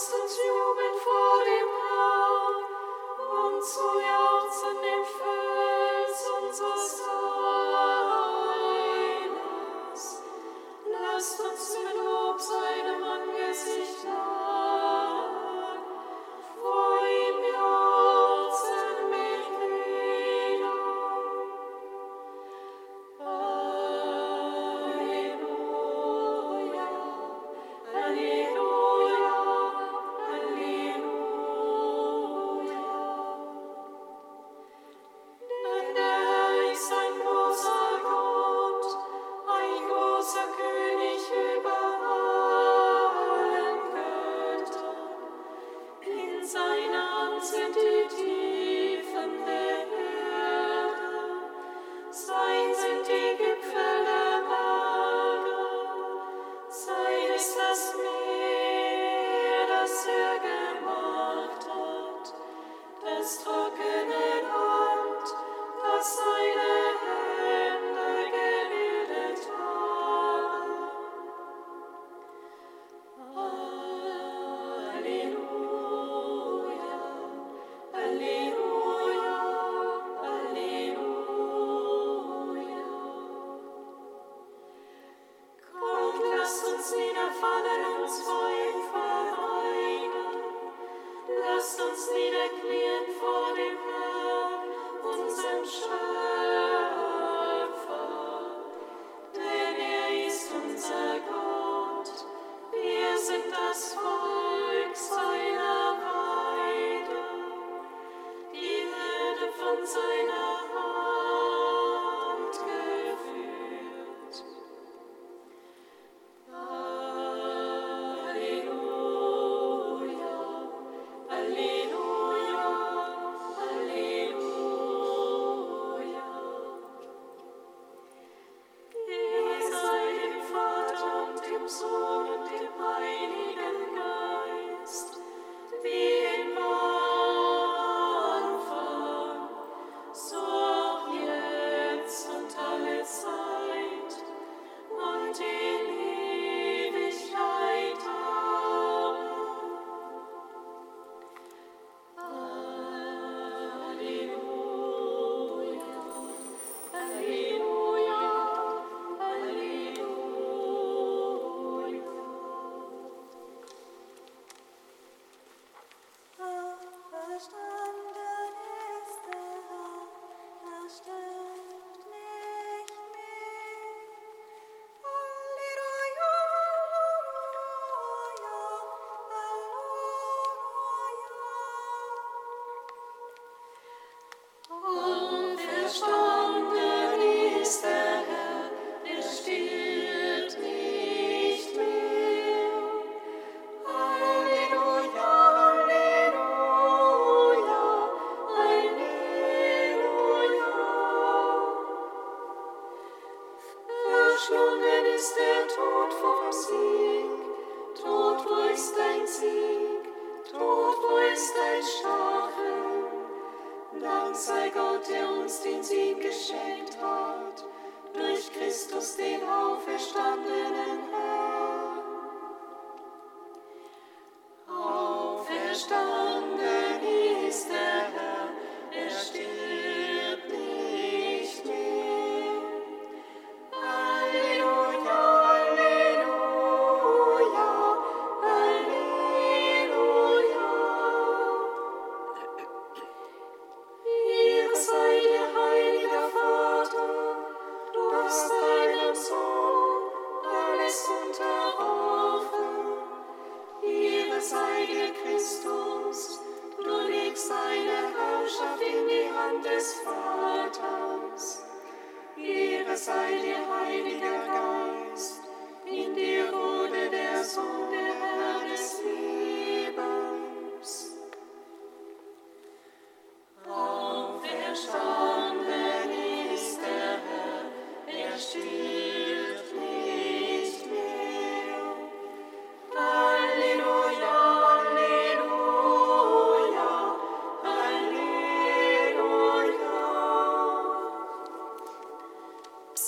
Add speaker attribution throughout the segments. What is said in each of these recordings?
Speaker 1: Lasst uns niederknien vor dem Herrn,
Speaker 2: Gott, der uns den Sieg geschenkt hat, durch Christus den auferstandenen Herrn.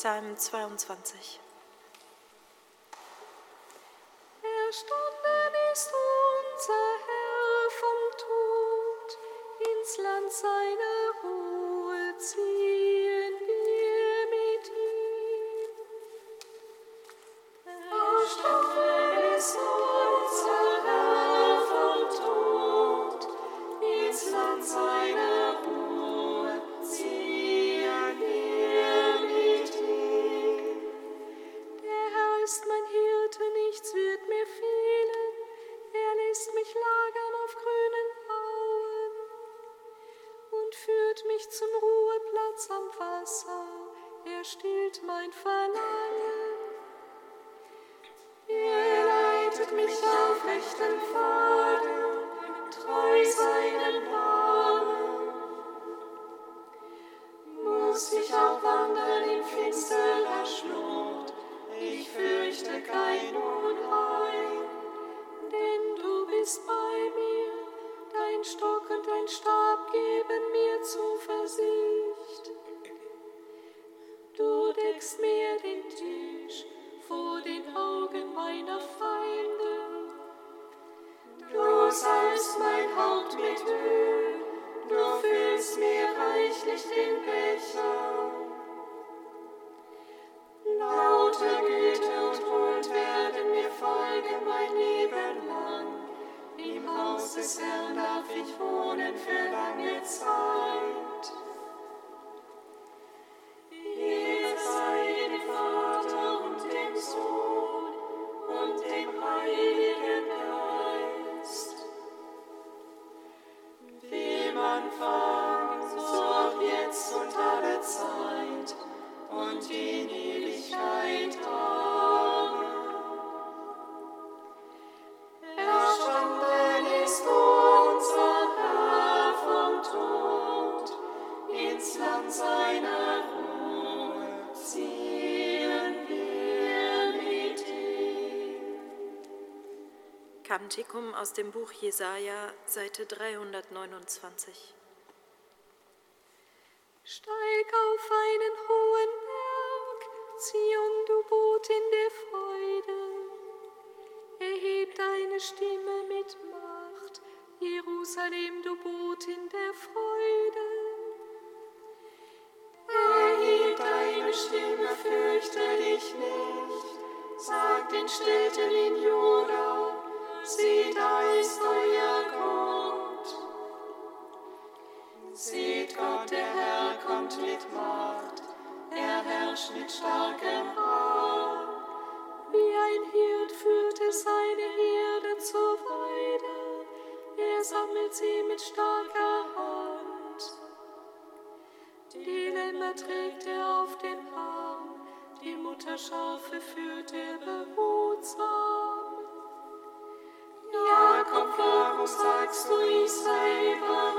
Speaker 2: Psalm 22.
Speaker 3: Kantikum aus dem Buch Jesaja, Seite 329.
Speaker 2: Steig auf einen hohen Berg, Zion, du Boot in der Freude. Erheb deine Stimme mit Macht, Jerusalem, du Boot in der Freude.
Speaker 4: Stimme fürchte dich nicht. Sag den Städten in Juda, sieh, da ist euer Gott. Seht Gott, der Herr kommt mit Macht, er herrscht mit starkem Arm.
Speaker 2: Wie ein Hirt führt er seine Herde zur Weide, er sammelt sie mit starker Hand. Die Lämmer trägt er auf dem Arm, die Mutterschafe führt er behutsam.
Speaker 4: Jakob, warum sagst du ich sei
Speaker 2: Israel?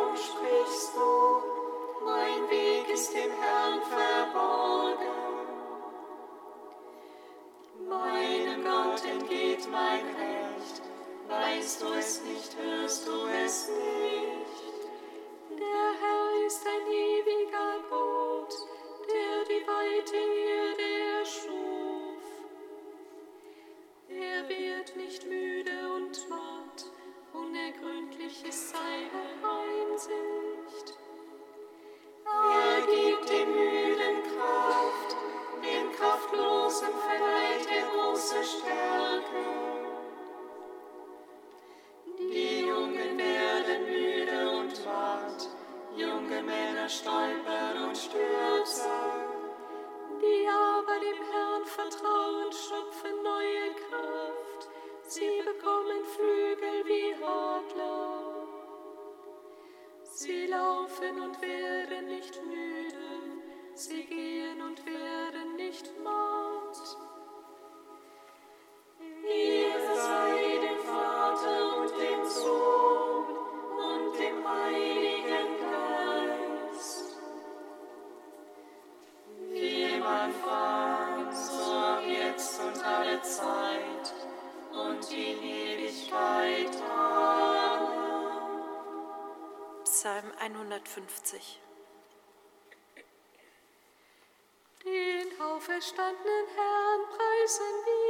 Speaker 2: auferstandenen Herrn preisen wir.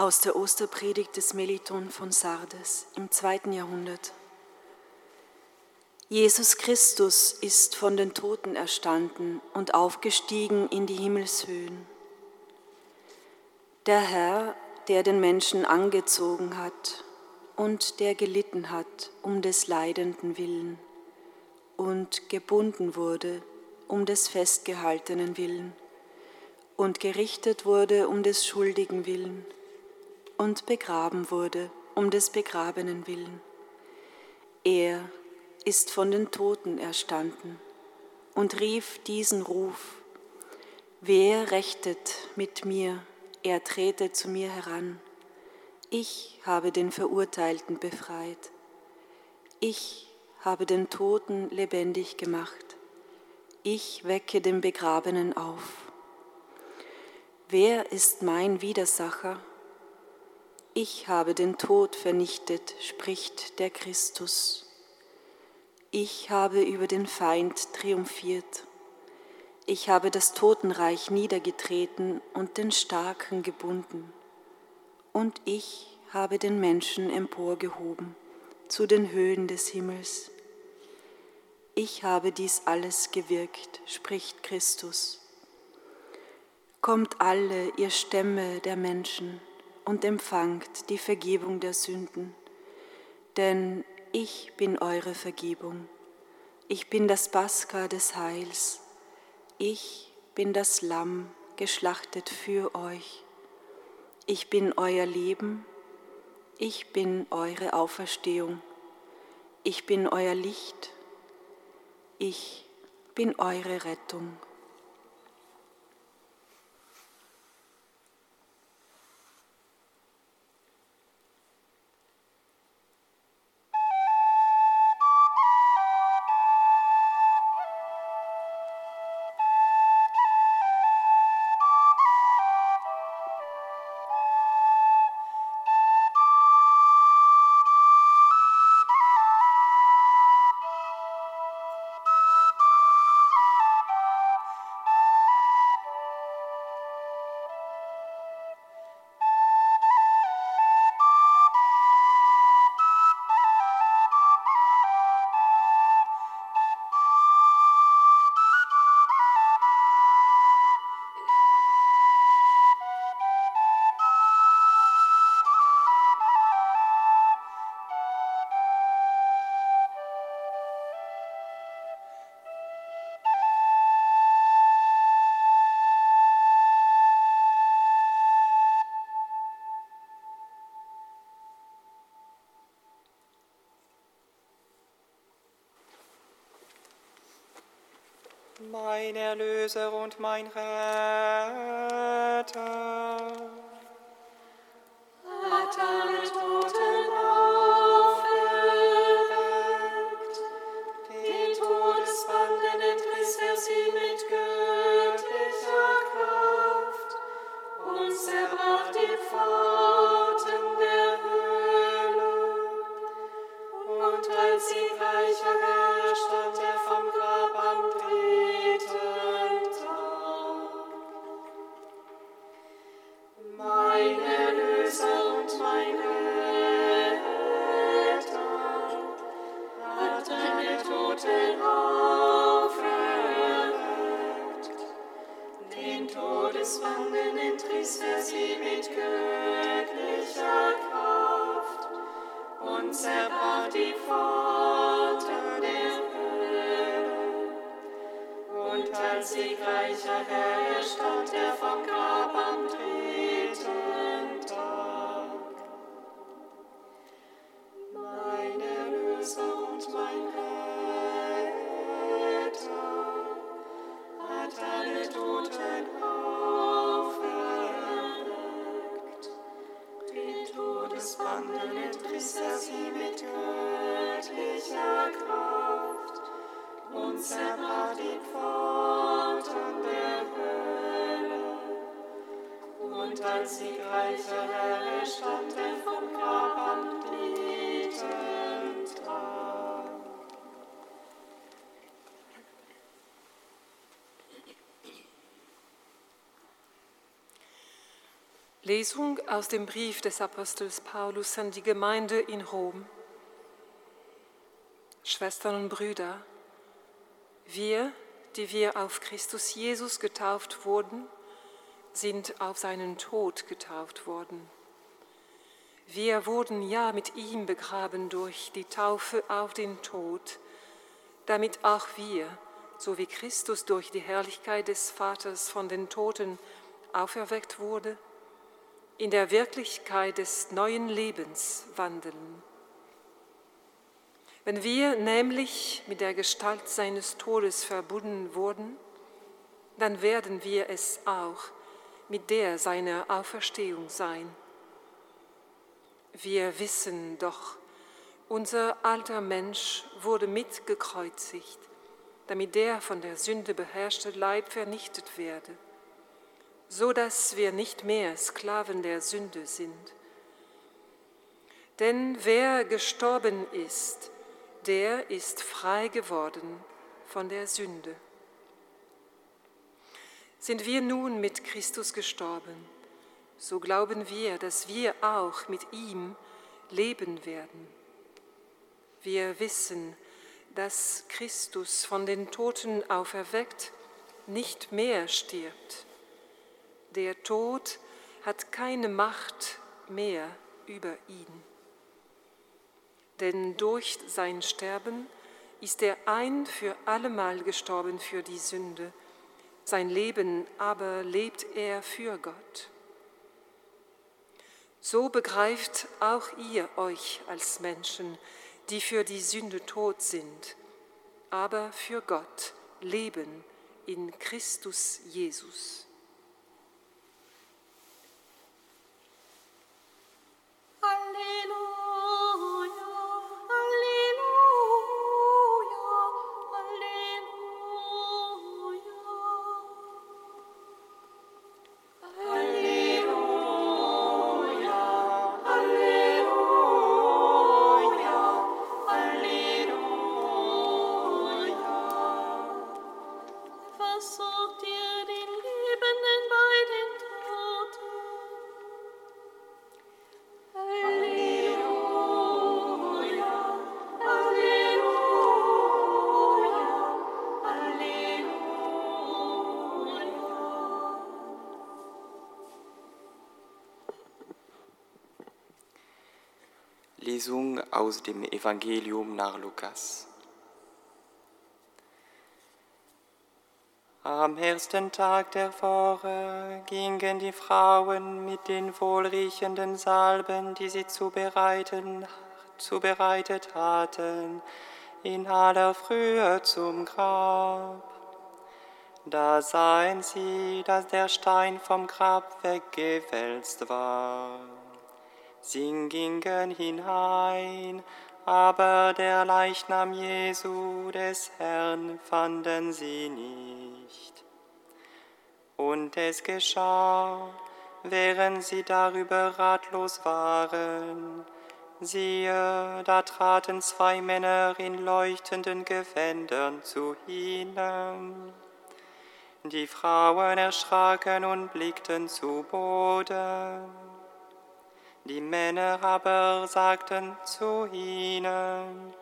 Speaker 3: Aus der Osterpredigt des Meliton von Sardes im zweiten Jahrhundert. Jesus Christus ist von den Toten erstanden und aufgestiegen in die Himmelshöhen. Der Herr, der den Menschen angezogen hat und der gelitten hat um des Leidenden willen und gebunden wurde um des Festgehaltenen willen und gerichtet wurde um des Schuldigen willen und begraben wurde um des Begrabenen willen. Er ist von den Toten erstanden und rief diesen Ruf, wer rechtet mit mir, er trete zu mir heran. Ich habe den Verurteilten befreit. Ich habe den Toten lebendig gemacht. Ich wecke den Begrabenen auf. Wer ist mein Widersacher? Ich habe den Tod vernichtet, spricht der Christus. Ich habe über den Feind triumphiert. Ich habe das Totenreich niedergetreten und den Starken gebunden. Und ich habe den Menschen emporgehoben zu den Höhen des Himmels. Ich habe dies alles gewirkt, spricht Christus. Kommt alle, ihr Stämme der Menschen, und empfangt die Vergebung der Sünden, denn ich bin eure Vergebung. Ich bin das Pascha des Heils. Ich bin das Lamm, geschlachtet für euch. Ich bin euer Leben. Ich bin eure Auferstehung. Ich bin euer Licht. Ich bin eure Rettung.
Speaker 4: Mein Erlöser und mein Retter.
Speaker 2: Todesbanden entriss er sie mit göttlicher Kraft und zerbrach die Pforten der Höhle. Und als siegreicher Herr stand er vom Grab am dritten
Speaker 1: Lesung aus dem Brief des Apostels Paulus an die Gemeinde in Rom. Schwestern und Brüder, wir, die wir auf Christus Jesus getauft wurden, sind auf seinen Tod getauft worden. Wir wurden ja mit ihm begraben durch die Taufe auf den Tod, damit auch wir, so wie Christus durch die Herrlichkeit des Vaters von den Toten auferweckt wurde, in der Wirklichkeit des neuen Lebens wandeln. Wenn wir nämlich mit der Gestalt seines Todes verbunden wurden, dann werden wir es auch mit der seiner Auferstehung sein. Wir wissen doch, unser alter Mensch wurde mitgekreuzigt, damit der von der Sünde beherrschte Leib vernichtet werde so dass wir nicht mehr Sklaven der Sünde sind. Denn wer gestorben ist, der ist frei geworden von der Sünde. Sind wir nun mit Christus gestorben, so glauben wir, dass wir auch mit ihm leben werden. Wir wissen, dass Christus von den Toten auferweckt nicht mehr stirbt der Tod hat keine Macht mehr über ihn. Denn durch sein Sterben ist er ein für allemal gestorben für die Sünde, sein Leben aber lebt er für Gott. So begreift auch ihr euch als Menschen, die für die Sünde tot sind, aber für Gott leben in Christus Jesus. Alleluia.
Speaker 2: Lesung aus dem Evangelium nach Lukas. Am ersten Tag der Woche gingen die Frauen mit den wohlriechenden Salben, die sie zubereitet hatten, in aller Frühe zum Grab. Da sahen sie, dass der Stein vom Grab weggewälzt war. Sie gingen hinein, aber der Leichnam Jesu des Herrn fanden sie nicht. Und es geschah, während sie darüber ratlos waren, siehe, da traten zwei Männer in leuchtenden Gewändern zu ihnen. Die Frauen erschraken und blickten zu Boden. Männer aber sagten zu ihnen,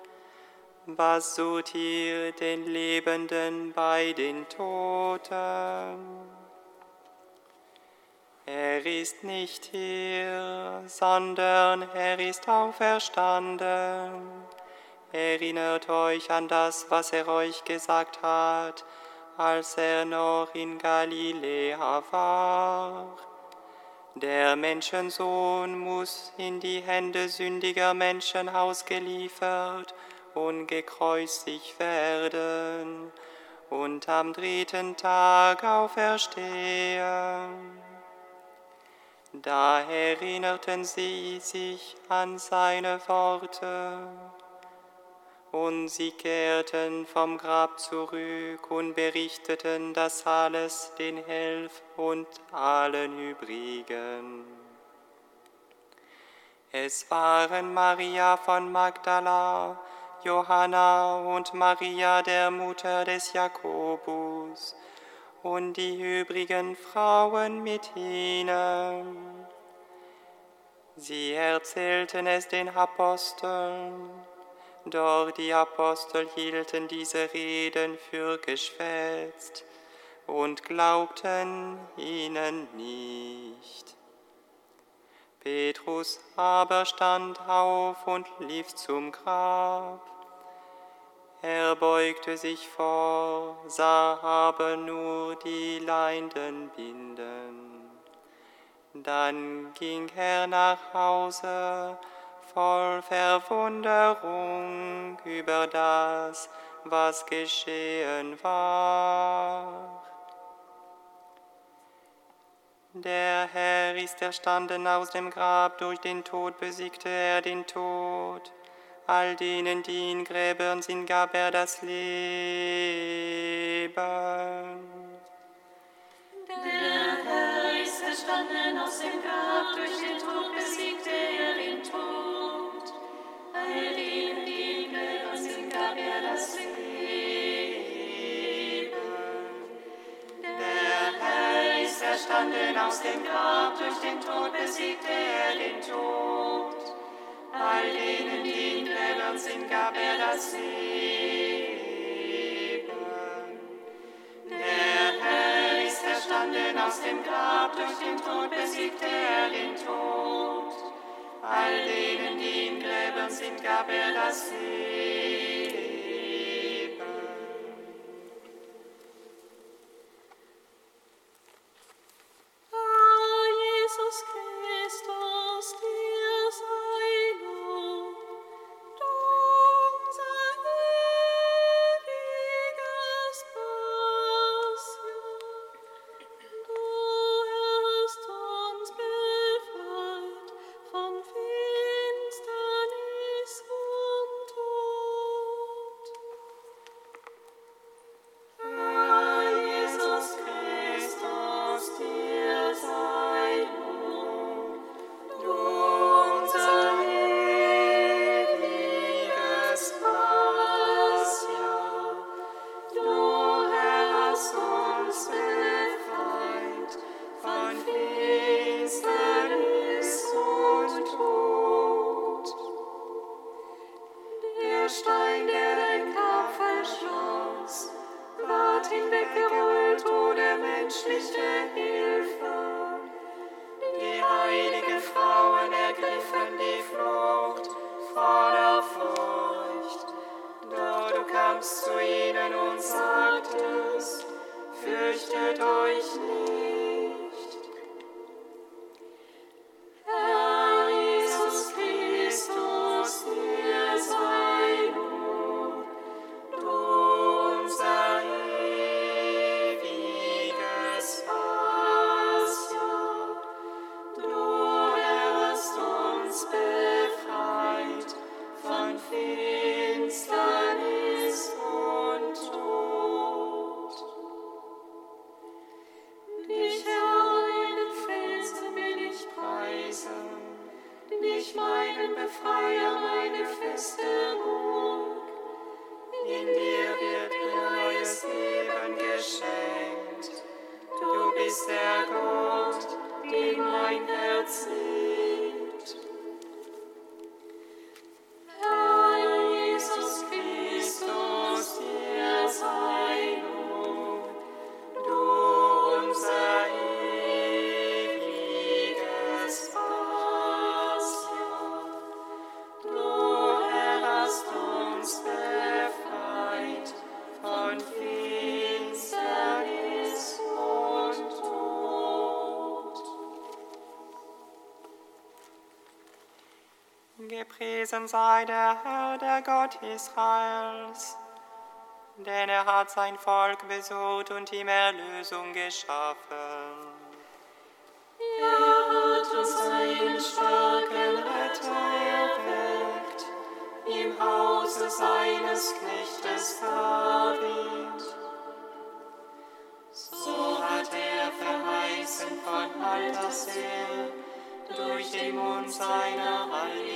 Speaker 2: was sucht ihr den Lebenden bei den Toten? Er ist nicht hier, sondern er ist auferstanden. Erinnert euch an das, was er euch gesagt hat, als er noch in Galiläa war der Menschensohn muss in die Hände sündiger Menschen ausgeliefert und gekreuzigt werden und am dritten Tag auferstehen. Da erinnerten sie sich an seine Worte
Speaker 5: Und sie kehrten vom Grab zurück und berichteten das alles den Elf und allen übrigen. Es waren Maria von Magdala, Johanna und Maria der Mutter des Jakobus und die übrigen Frauen mit ihnen. Sie erzählten es den Aposteln, doch die Apostel hielten diese Reden für geschwätzt und glaubten ihnen nicht. Petrus aber stand auf und lief zum Grab. Er beugte sich vor, sah aber nur die Leinden binden. Dann ging er nach Hause voll Verwunderung über das, was geschehen war. Der Herr ist erstanden aus dem Grab, durch den Tod besiegte er den Tod. All denen, die in Gräbern sind, gab er das Leben.
Speaker 2: Der Herr ist erstanden aus dem Grab, durch den Tod besiegte er den Tod. All denen, die Gräbern sind, gab er das Leben. Der Herr ist erstanden aus dem Grab, durch den Tod besiegte er den Tod. All denen, die Gräbern sind, gab er das Leben. Erstanden aus dem Grab, durch den Tod besiegte er den Tod. All denen, die in Gräbern sind, gab er das Leben. Bist der Gott, den mein Herz liebt. Sei
Speaker 5: der Herr, der Gott Israels, denn er hat sein Volk besucht und ihm Erlösung geschaffen.
Speaker 2: Er hat uns einen starken Retter erweckt, im Hause seines Knechtes David. So hat er verheißen von alters her durch den Mund seiner heiligen.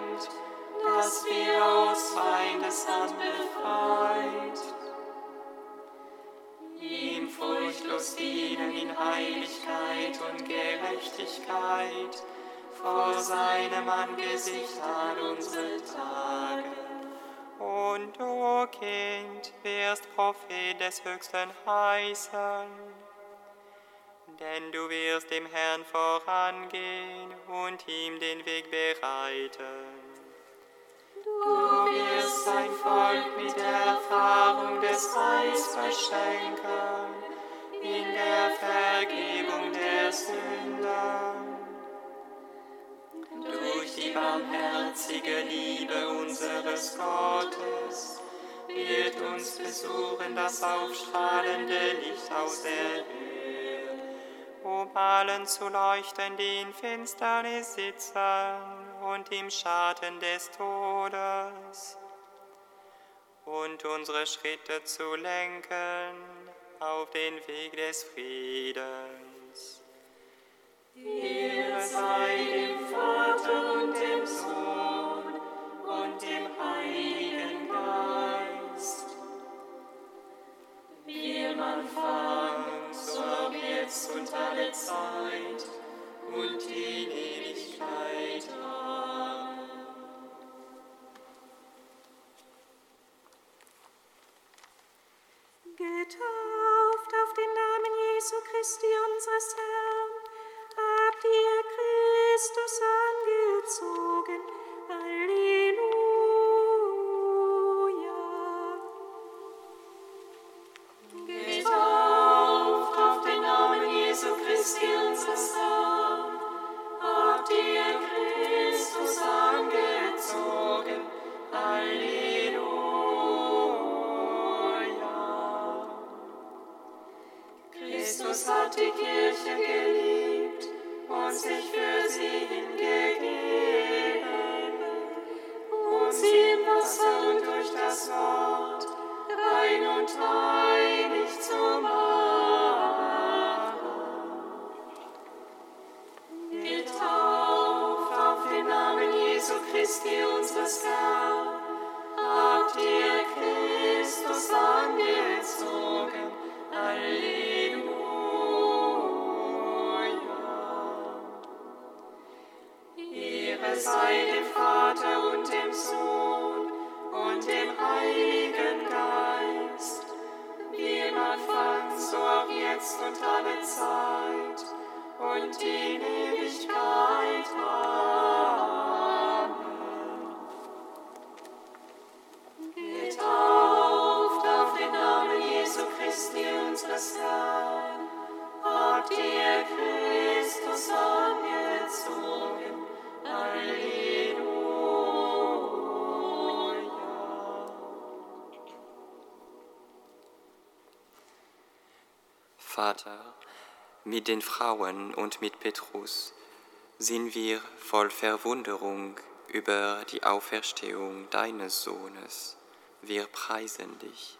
Speaker 6: dass wir aus Feindeshand befreit,
Speaker 2: ihm furchtlos dienen in Heiligkeit und Gerechtigkeit, vor seinem Angesicht all unsere Tage. Und du, Kind, wirst Prophet des Höchsten heißen, denn du wirst dem Herrn vorangehen und ihm den Weg bereiten.
Speaker 6: Du wirst sein Volk mit der Erfahrung des Heils beschenken, in der Vergebung der Sünden.
Speaker 2: Durch die barmherzige Liebe unseres Gottes wird uns besuchen das aufstrahlende Licht aus der Höhe, um allen zu leuchten, die in Finsternis sitzen und im Schatten des Todes, und unsere Schritte zu lenken auf den Weg des Friedens.
Speaker 6: Ehre sei dem Vater und dem Sohn und dem Heiligen Geist. Wie im Anfang, so auch jetzt und alle Zeit und in Ewigkeit. Amen.
Speaker 1: Getauft auf den Namen Jesu Christi unseres Herrn, habt ihr Christus angezogen. Halleluja.
Speaker 6: Vater,
Speaker 2: mit den Frauen und mit Petrus sind wir voll Verwunderung über die Auferstehung deines Sohnes. Wir preisen dich.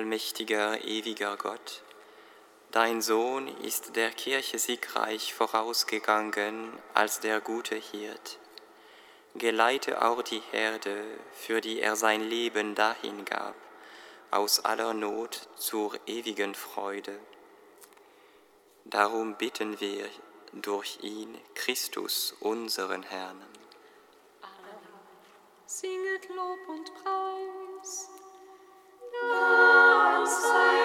Speaker 2: Allmächtiger, ewiger Gott, dein Sohn ist der Kirche siegreich vorausgegangen als der gute Hirt. Geleite auch die Herde, für die er sein Leben dahingab, aus aller Not zur ewigen Freude. Darum bitten wir durch ihn, Christus, unseren Herrn.
Speaker 1: Singet Lob und Preis house.